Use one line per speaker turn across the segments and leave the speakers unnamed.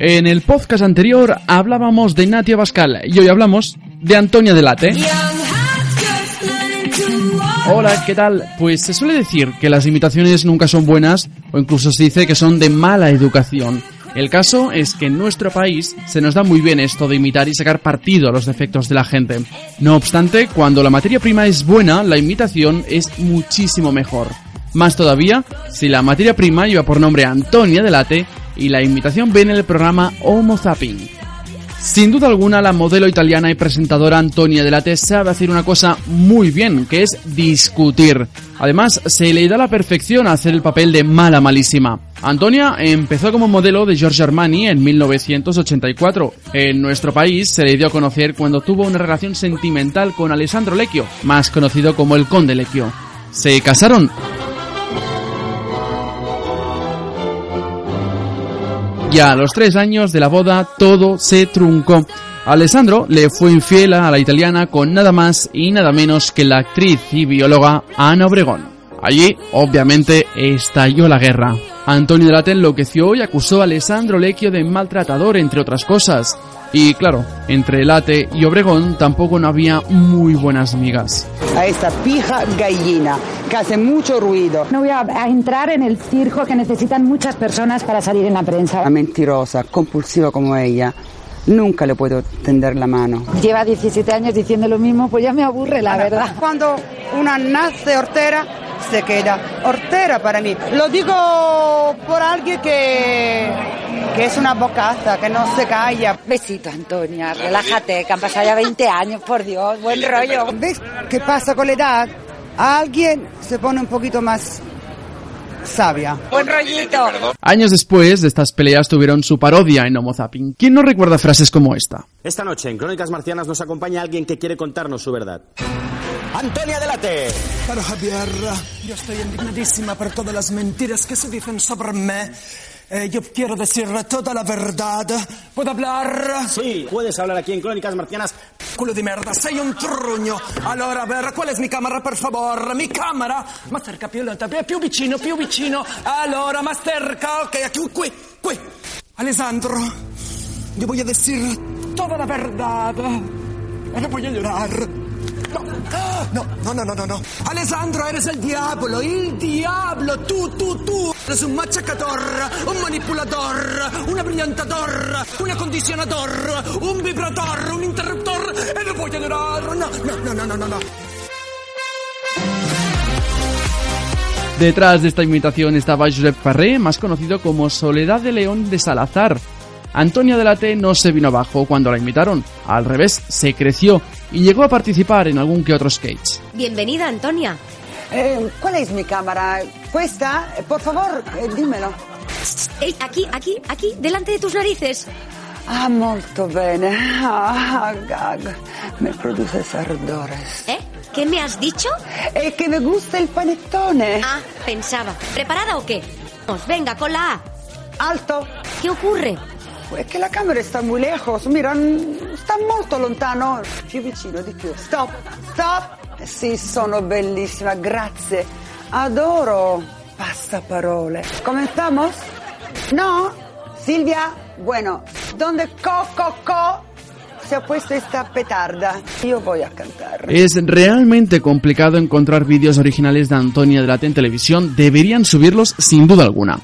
En el podcast anterior hablábamos de Natia Bascal y hoy hablamos de Antonia Delate. Hola, ¿qué tal? Pues se suele decir que las imitaciones nunca son buenas o incluso se dice que son de mala educación. El caso es que en nuestro país se nos da muy bien esto de imitar y sacar partido a los defectos de la gente. No obstante, cuando la materia prima es buena, la imitación es muchísimo mejor. Más todavía, si la materia prima lleva por nombre Antonia Delate y la imitación viene en el programa Homo Zapping. Sin duda alguna, la modelo italiana y presentadora Antonia Delate sabe hacer una cosa muy bien, que es discutir. Además, se le da la perfección a hacer el papel de mala malísima. Antonia empezó como modelo de Giorgio Armani en 1984. En nuestro país se le dio a conocer cuando tuvo una relación sentimental con Alessandro Lecchio, más conocido como el Conde Lecchio. Se casaron Ya a los tres años de la boda todo se truncó. Alessandro le fue infiel a la italiana con nada más y nada menos que la actriz y bióloga Ana Obregón. Allí, obviamente, estalló la guerra. Antonio Delate enloqueció y acusó a Alessandro Lecchio de maltratador, entre otras cosas. Y claro, entre Late y Obregón tampoco no había muy buenas amigas.
A esta pija gallina que hace mucho ruido.
No voy a, entrar en el circo que necesitan muchas personas para salir en la prensa.
Una mentirosa, compulsiva como ella. Nunca le puedo tender la mano.
Lleva 17 años diciendo lo mismo, pues ya me aburre, la verdad.
Cuando una nace hortera, se queda hortera para mí. Lo digo por alguien que, que es una bocaza, que no se calla.
Besito, Antonia, relájate, que han pasado ya 20 años, por Dios, buen rollo.
¿Ves qué pasa con la edad? Alguien se pone un poquito más sabia.
Buen rollito.
Años después de estas peleas tuvieron su parodia en Homo Zapping. ¿Quién no recuerda frases como esta?
Esta noche en Crónicas Marcianas nos acompaña alguien que quiere contarnos su verdad. Antonia Delate.
Caro Javier, yo estoy indignadísima por todas las mentiras que se dicen sobre mí. Eh, yo quiero decir toda la verdad. ¿Puedo hablar?
Sí, puedes hablar aquí en Crónicas Marcianas.
Culo di merda, sei un truño. Allora, a ver, ¿cuál es mi cámara, per favor? Mi cámara? Más cerca, più lenta, più vicino, più vicino. Allora, más cerca, ok, aquí, qui, qui. Alessandro, yo voy a decir toda la verdad. No voy a llorar. No, no, no, no, no. Alessandro, eres el diablo, el diablo. Tú, tú, tú. Eres un machacador, un manipulador, un abrillantador, un acondicionador, un vibrador, un interruptor. Y no voy a. No, no, no, no, no, no.
Detrás de esta imitación estaba Josep Farré, más conocido como Soledad de León de Salazar, Antonia Delate no se vino abajo cuando la imitaron, al revés, se creció y llegó a participar en algún que otro sketch.
Bienvenida, Antonia.
Eh, ¿Cuál es mi cámara? ¿Cuesta? Por favor, eh, dímelo.
aquí, aquí, aquí, delante de tus narices.
Ah, molto bene. Ah, gag. Me produce ardores.
¿Eh? ¿Qué me has dicho?
Es que me gusta el panettone.
Ah, pensaba. ¿Preparada o qué? Venga, con la A.
Alto.
¿Qué ocurre?
Es que la cámara está muy lejos, mira, está molto lontano. Più vicino di più. Stop, stop. Sì, sono bellissima, grazie. Adoro passaparole. ¿Cómo estamos? ¿No? Silvia, bueno, ¿dónde co, co, se ha puesto esta petarda? Yo voy a cantar.
Es realmente complicado encontrar vídeos originales de Antonia Delate en televisión. Deberían subirlos sin duda alguna.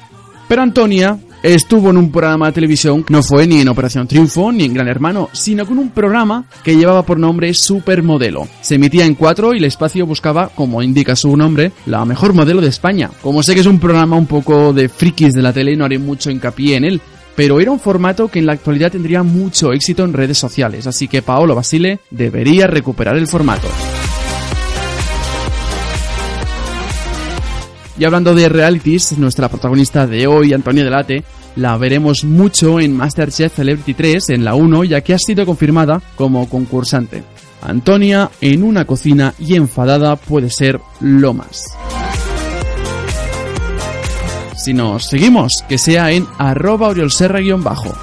Pero Antonia estuvo en un programa de televisión, no fue ni en Operación Triunfo ni en Gran Hermano, sino con un programa que llevaba por nombre Supermodelo. Se emitía en cuatro y el espacio buscaba, como indica su nombre, la mejor modelo de España. Como sé que es un programa un poco de frikis de la tele, no haré mucho hincapié en él, pero era un formato que en la actualidad tendría mucho éxito en redes sociales, así que Paolo Basile debería recuperar el formato. Y hablando de realities, nuestra protagonista de hoy, Antonia Delate, la veremos mucho en Masterchef Celebrity 3 en la 1 ya que ha sido confirmada como concursante. Antonia en una cocina y enfadada puede ser lo más. Si nos seguimos, que sea en arroba oriolserra-bajo.